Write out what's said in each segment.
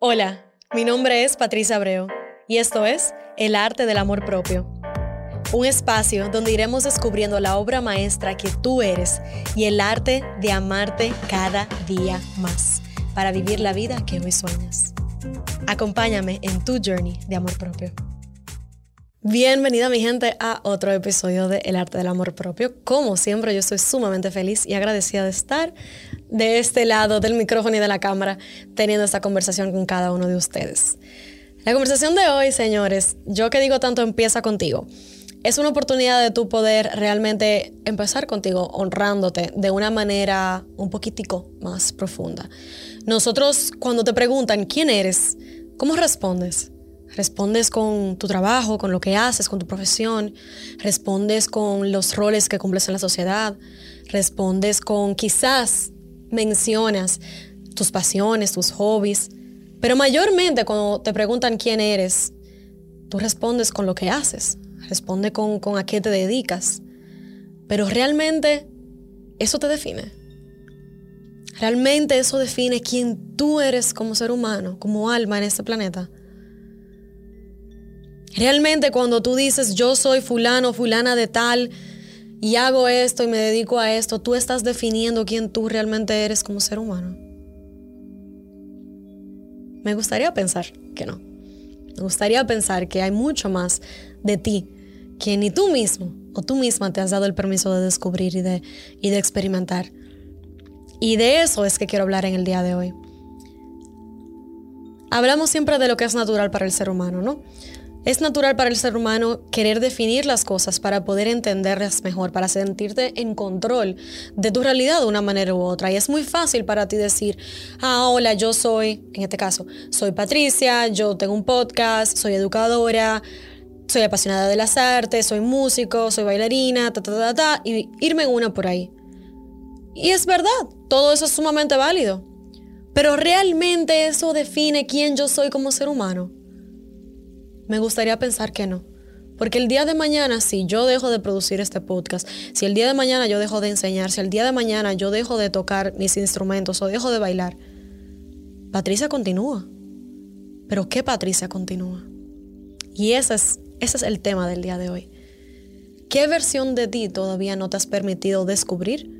Hola, mi nombre es Patricia Abreu y esto es El Arte del Amor Propio. Un espacio donde iremos descubriendo la obra maestra que tú eres y el arte de amarte cada día más para vivir la vida que hoy sueñas. Acompáñame en tu journey de amor propio. Bienvenida mi gente a otro episodio de El arte del amor propio. Como siempre, yo estoy sumamente feliz y agradecida de estar de este lado del micrófono y de la cámara teniendo esta conversación con cada uno de ustedes. La conversación de hoy, señores, yo que digo tanto empieza contigo. Es una oportunidad de tu poder realmente empezar contigo honrándote de una manera un poquitico más profunda. Nosotros cuando te preguntan quién eres, ¿cómo respondes? Respondes con tu trabajo, con lo que haces, con tu profesión. Respondes con los roles que cumples en la sociedad. Respondes con quizás mencionas tus pasiones, tus hobbies. Pero mayormente cuando te preguntan quién eres, tú respondes con lo que haces. Responde con, a qué te dedicas. Pero realmente eso te define. Realmente eso define quién tú eres como ser humano, como alma en este planeta. Realmente cuando tú dices yo soy fulano, fulana de tal y hago esto y me dedico a esto, tú estás definiendo quién tú realmente eres como ser humano. Me gustaría pensar que no. Me gustaría pensar que hay mucho más de ti que ni tú mismo o tú misma te has dado el permiso de descubrir y de, y de experimentar. Y de eso es que quiero hablar en el día de hoy. Hablamos siempre de lo que es natural para el ser humano, ¿no? Es natural para el ser humano querer definir las cosas para poder entenderlas mejor, para sentirte en control de tu realidad de una manera u otra. Y es muy fácil para ti decir, ah, hola, yo soy, en este caso, soy Patricia, yo tengo un podcast, soy educadora, soy apasionada de las artes, soy músico, soy bailarina, ta, ta, ta, ta, y irme en una por ahí. Y es verdad, todo eso es sumamente válido. Pero realmente eso define quién yo soy como ser humano. Me gustaría pensar que no. Porque el día de mañana, si yo dejo de producir este podcast, si el día de mañana yo dejo de enseñar, si el día de mañana yo dejo de tocar mis instrumentos o dejo de bailar, Patricia continúa. Pero ¿qué Patricia continúa? Y ese es, ese es el tema del día de hoy. ¿Qué versión de ti todavía no te has permitido descubrir?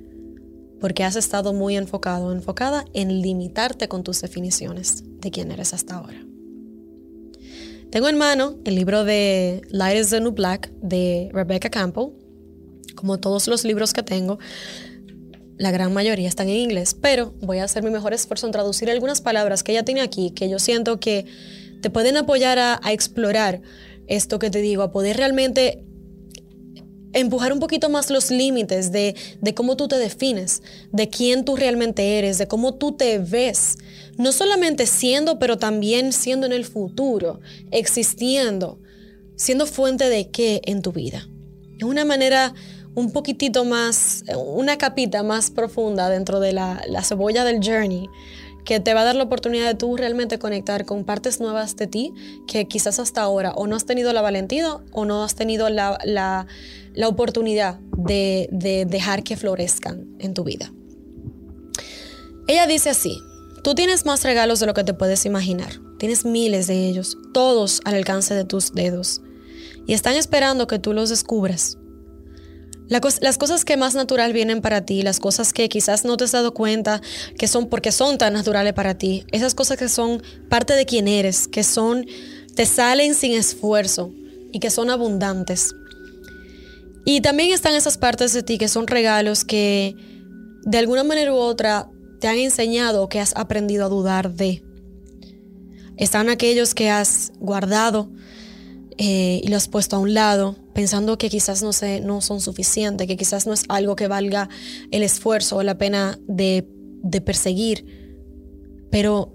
Porque has estado muy enfocado, enfocada en limitarte con tus definiciones de quién eres hasta ahora. Tengo en mano el libro de Light is the New Black de Rebecca Campbell. Como todos los libros que tengo, la gran mayoría están en inglés, pero voy a hacer mi mejor esfuerzo en traducir algunas palabras que ella tiene aquí, que yo siento que te pueden apoyar a, a explorar esto que te digo, a poder realmente empujar un poquito más los límites de, cómo tú te defines, de quién tú realmente eres, de cómo tú te ves, no solamente siendo, pero también siendo en el futuro, existiendo, siendo fuente de qué en tu vida. Es una manera un poquitito más, una capita más profunda dentro de la, la cebolla del journey que te va a dar la oportunidad de tú realmente conectar con partes nuevas de ti que quizás hasta ahora o no has tenido la valentía o no has tenido la, la, la oportunidad de, de dejar que florezcan en tu vida. Ella dice así, tú tienes más regalos de lo que te puedes imaginar, tienes miles de ellos, todos al alcance de tus dedos, y están esperando que tú los descubras. Las cosas que más natural vienen para ti, las cosas que quizás no te has dado cuenta que son porque son tan naturales para ti, esas cosas que son parte de quien eres, que son, te salen sin esfuerzo y que son abundantes. Y también están esas partes de ti que son regalos que de alguna manera u otra te han enseñado o que has aprendido a dudar de. Están aquellos que has guardado eh, y lo has puesto a un lado pensando que quizás no, se, no son suficientes, que quizás no es algo que valga el esfuerzo o la pena de, de perseguir. Pero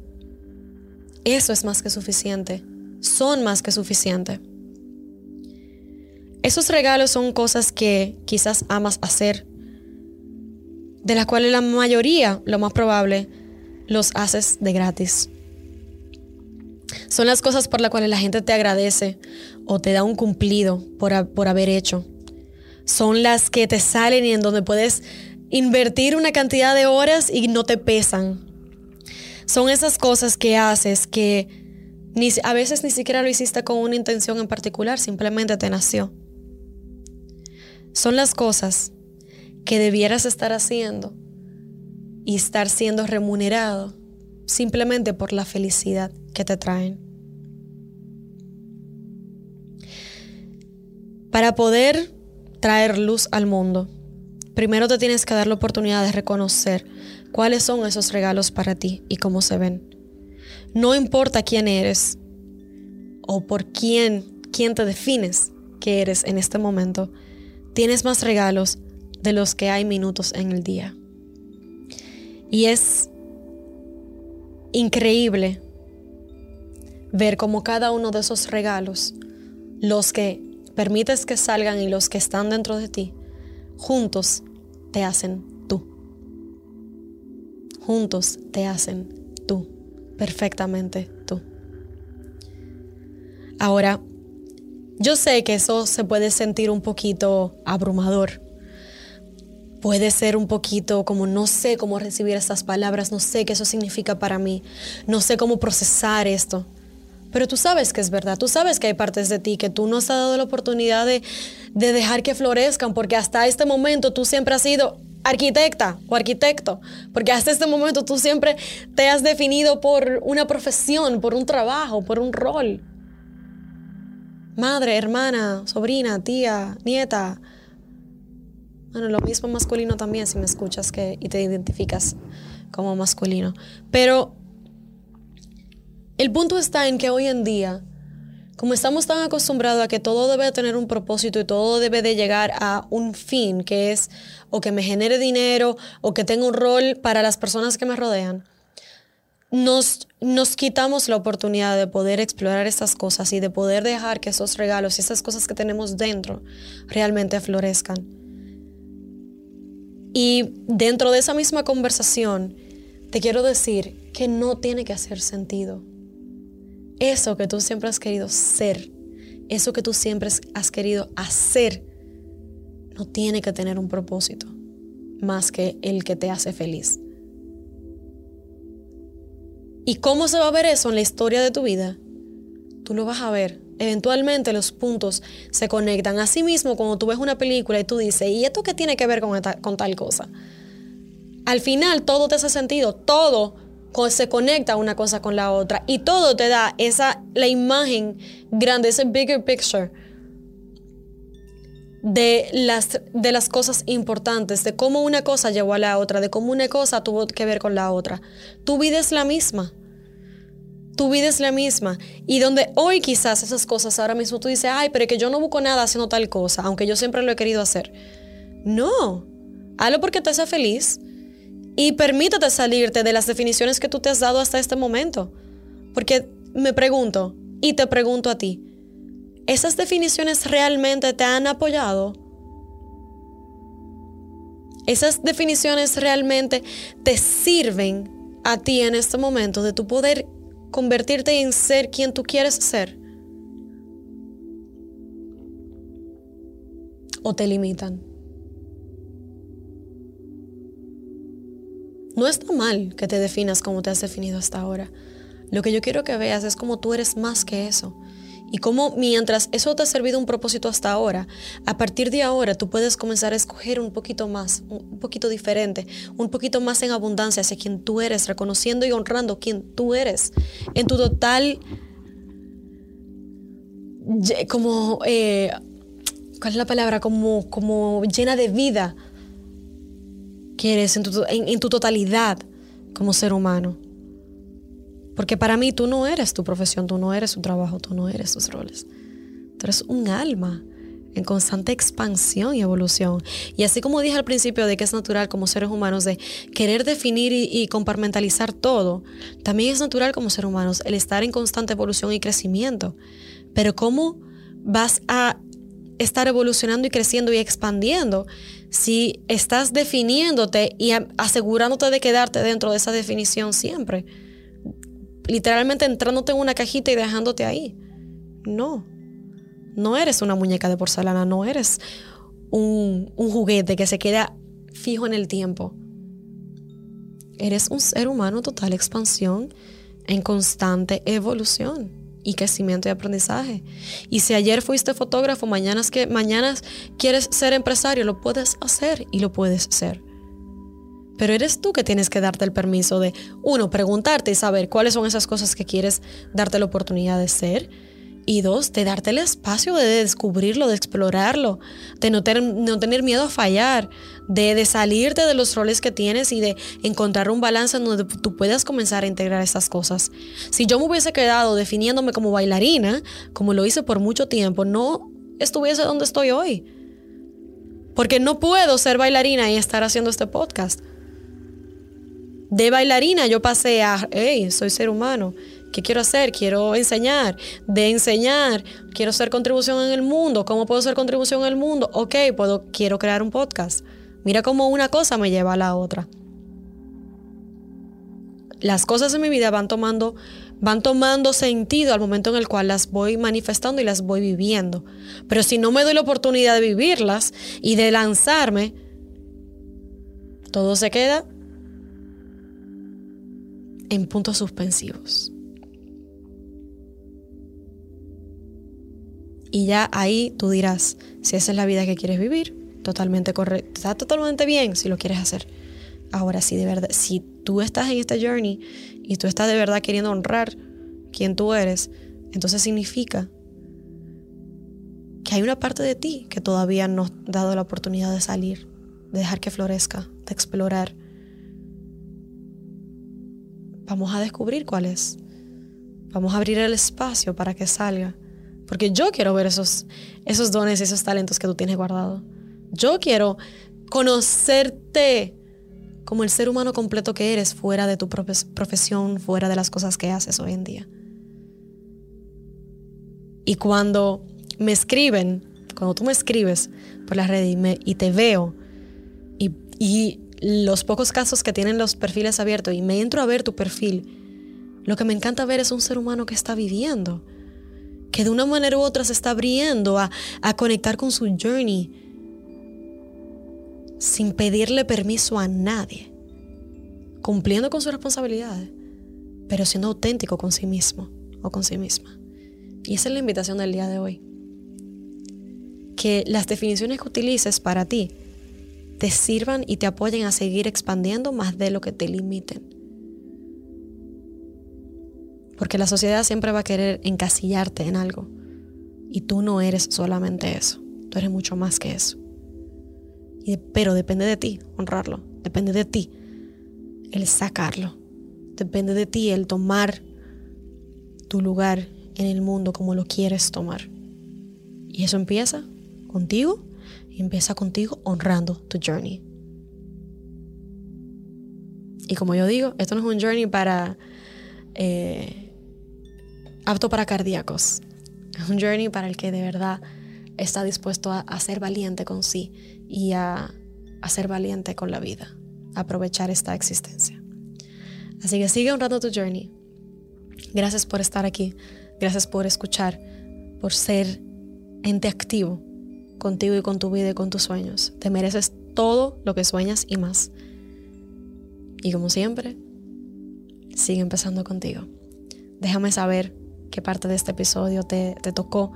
eso es más que suficiente, son más que suficiente. Esos regalos son cosas que quizás amas hacer, de las cuales la mayoría, lo más probable, los haces de gratis. Son las cosas por las cuales la gente te agradece o te da un cumplido por, por haber hecho. Son las que te salen y en donde puedes invertir una cantidad de horas y no te pesan. Son esas cosas que haces que ni, a veces ni siquiera lo hiciste con una intención en particular, simplemente te nació. Son las cosas que debieras estar haciendo y estar siendo remunerado simplemente por la felicidad que te traen. Para poder traer luz al mundo, primero te tienes que dar la oportunidad de reconocer cuáles son esos regalos para ti y cómo se ven. No importa quién eres o por quién, quién te defines que eres en este momento, tienes más regalos de los que hay minutos en el día. Y es increíble ver cómo cada uno de esos regalos, los que permites que salgan y los que están dentro de ti, juntos te hacen tú. Juntos te hacen tú, perfectamente tú. Ahora, yo sé que eso se puede sentir un poquito abrumador. Puede ser un poquito como no sé cómo recibir estas palabras, no sé qué eso significa para mí, no sé cómo procesar esto. Pero tú sabes que es verdad, tú sabes que hay partes de ti que tú no has dado la oportunidad de, de dejar que florezcan, porque hasta este momento tú siempre has sido arquitecta o arquitecto, porque hasta este momento tú siempre te has definido por una profesión, por un trabajo, por un rol madre, hermana, sobrina, tía, nieta. Bueno, lo mismo masculino también si me escuchas que, y te identificas como masculino. Pero el punto está en que hoy en día, como estamos tan acostumbrados a que todo debe tener un propósito y todo debe de llegar a un fin, que es o que me genere dinero o que tenga un rol para las personas que me rodean, nos, nos quitamos la oportunidad de poder explorar estas cosas y de poder dejar que esos regalos y esas cosas que tenemos dentro realmente florezcan. Y dentro de esa misma conversación, te quiero decir que no tiene que hacer sentido. Eso que tú siempre has querido ser, eso que tú siempre has querido hacer, no tiene que tener un propósito más que el que te hace feliz. ¿Y cómo se va a ver eso en la historia de tu vida? Tú lo vas a ver. Eventualmente los puntos se conectan. Asimismo, cuando tú ves una película y tú dices, ¿y esto qué tiene que ver con, con tal cosa? Al final todo te hace sentido, todo se conecta una cosa con la otra y todo te da esa la imagen grande, ese bigger picture de las, de las cosas importantes, de cómo una cosa llevó a la otra, de cómo una cosa tuvo que ver con la otra. Tu vida es la misma. Tu vida es la misma. Y donde hoy quizás esas cosas, ahora mismo tú dices, ay, pero es que yo no busco nada haciendo tal cosa, aunque yo siempre lo he querido hacer. No, hazlo porque te hace feliz y permítete salirte de las definiciones que tú te has dado hasta este momento. Porque me pregunto, y te pregunto a ti, ¿Esas definiciones realmente te han apoyado? ¿Esas definiciones realmente te sirven a ti en este momento de tu poder convertirte en ser quien tú quieres ser? ¿O te limitan? No está mal que te definas como te has definido hasta ahora. Lo que yo quiero que veas es como tú eres más que eso y cómo mientras eso te ha servido un propósito hasta ahora, a partir de ahora tú puedes comenzar a escoger un poquito más, un poquito diferente, un poquito más en abundancia hacia quien tú eres, reconociendo y honrando quien tú eres, en tu total, como, eh, ¿cuál es la palabra? Como, como llena de vida que eres en tu, en tu totalidad como ser humano. Porque para mí tú no eres tu profesión, tú no eres tu trabajo, tú no eres tus roles. Tú eres un alma en constante expansión y evolución. Y así como dije al principio de que es natural como seres humanos de querer definir y, compartimentalizar todo, también es natural como seres humanos el estar en constante evolución y crecimiento. Pero ¿cómo vas a estar evolucionando y creciendo y expandiendo si estás definiéndote y asegurándote de quedarte dentro de esa definición siempre? Literalmente entrándote en una cajita y dejándote ahí. No, no eres una muñeca de porcelana, no eres un, juguete que se queda fijo en el tiempo. Eres un ser humano total expansión en constante evolución y crecimiento y aprendizaje. Y si ayer fuiste fotógrafo, mañana, es que, mañana quieres ser empresario, lo puedes hacer y lo puedes ser. Pero eres tú que tienes que darte el permiso de, uno, preguntarte y saber cuáles son esas cosas que quieres darte la oportunidad de ser y dos, de darte el espacio de descubrirlo, de explorarlo, de no, no tener miedo a fallar, de, de, salirte de los roles que tienes y de encontrar un balance en donde tú puedas comenzar a integrar esas cosas. Si yo me hubiese quedado definiéndome como bailarina, como lo hice por mucho tiempo, no estuviese donde estoy hoy. Porque no puedo ser bailarina y estar haciendo este podcast. De bailarina yo pasé a, hey, soy ser humano ¿Qué quiero hacer? Quiero enseñar. De enseñar, quiero hacer contribución en el mundo. ¿Cómo puedo hacer contribución en el mundo? Ok, puedo, quiero crear un podcast. Mira cómo una cosa me lleva a la otra. Las cosas en mi vida van tomando, van tomando sentido al momento en el cual las voy manifestando y las voy viviendo. Pero si no me doy la oportunidad de vivirlas y de lanzarme, todo se queda en puntos suspensivos. Y ya ahí tú dirás si esa es la vida que quieres vivir, totalmente correcto, está totalmente bien si lo quieres hacer. Ahora, si de verdad, si tú estás en este journey y tú estás de verdad queriendo honrar quién tú eres, entonces significa que hay una parte de ti que todavía no ha dado la oportunidad de salir, de dejar que florezca, de explorar. Vamos a descubrir cuál es. Vamos a abrir el espacio para que salga. Porque yo quiero ver esos, esos dones, esos talentos que tú tienes guardado. Yo quiero conocerte como el ser humano completo que eres fuera de tu profesión, fuera de las cosas que haces hoy en día. Y cuando me escriben, cuando tú me escribes por las redes y, te veo, y, y los pocos casos que tienen los perfiles abiertos y me entro a ver tu perfil, lo que me encanta ver es un ser humano que está viviendo, que de una manera u otra se está abriendo a, conectar con su journey sin pedirle permiso a nadie, cumpliendo con sus responsabilidades, pero siendo auténtico con sí mismo o con sí misma. Y esa es la invitación del día de hoy. Que las definiciones que utilices para ti te sirvan y te apoyen a seguir expandiendo más de lo que te limiten. Porque la sociedad siempre va a querer encasillarte en algo. Y tú no eres solamente eso. Tú eres mucho más que eso. pero depende de ti honrarlo. Depende de ti el sacarlo. Depende de ti el tomar tu lugar en el mundo como lo quieres tomar. Y eso empieza contigo empieza contigo honrando tu journey. Y como yo digo, esto no es un journey para eh, apto para cardíacos. Es un journey para el que de verdad está dispuesto a, ser valiente con sí y a, a, ser valiente con la vida, a aprovechar esta existencia. Así que sigue honrando tu journey. Gracias por estar aquí, gracias por escuchar, por ser ente activo contigo y con tu vida y con tus sueños. Te mereces todo lo que sueñas y más. Y como siempre, sigue empezando contigo. Déjame saber qué parte de este episodio te, tocó,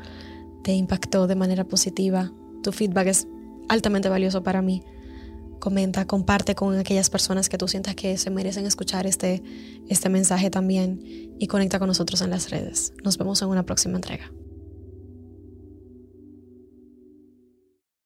te impactó de manera positiva. Tu feedback es altamente valioso para mí. Comenta, comparte con aquellas personas que tú sientas que se merecen escuchar este, este mensaje también y conecta con nosotros en las redes. Nos vemos en una próxima entrega.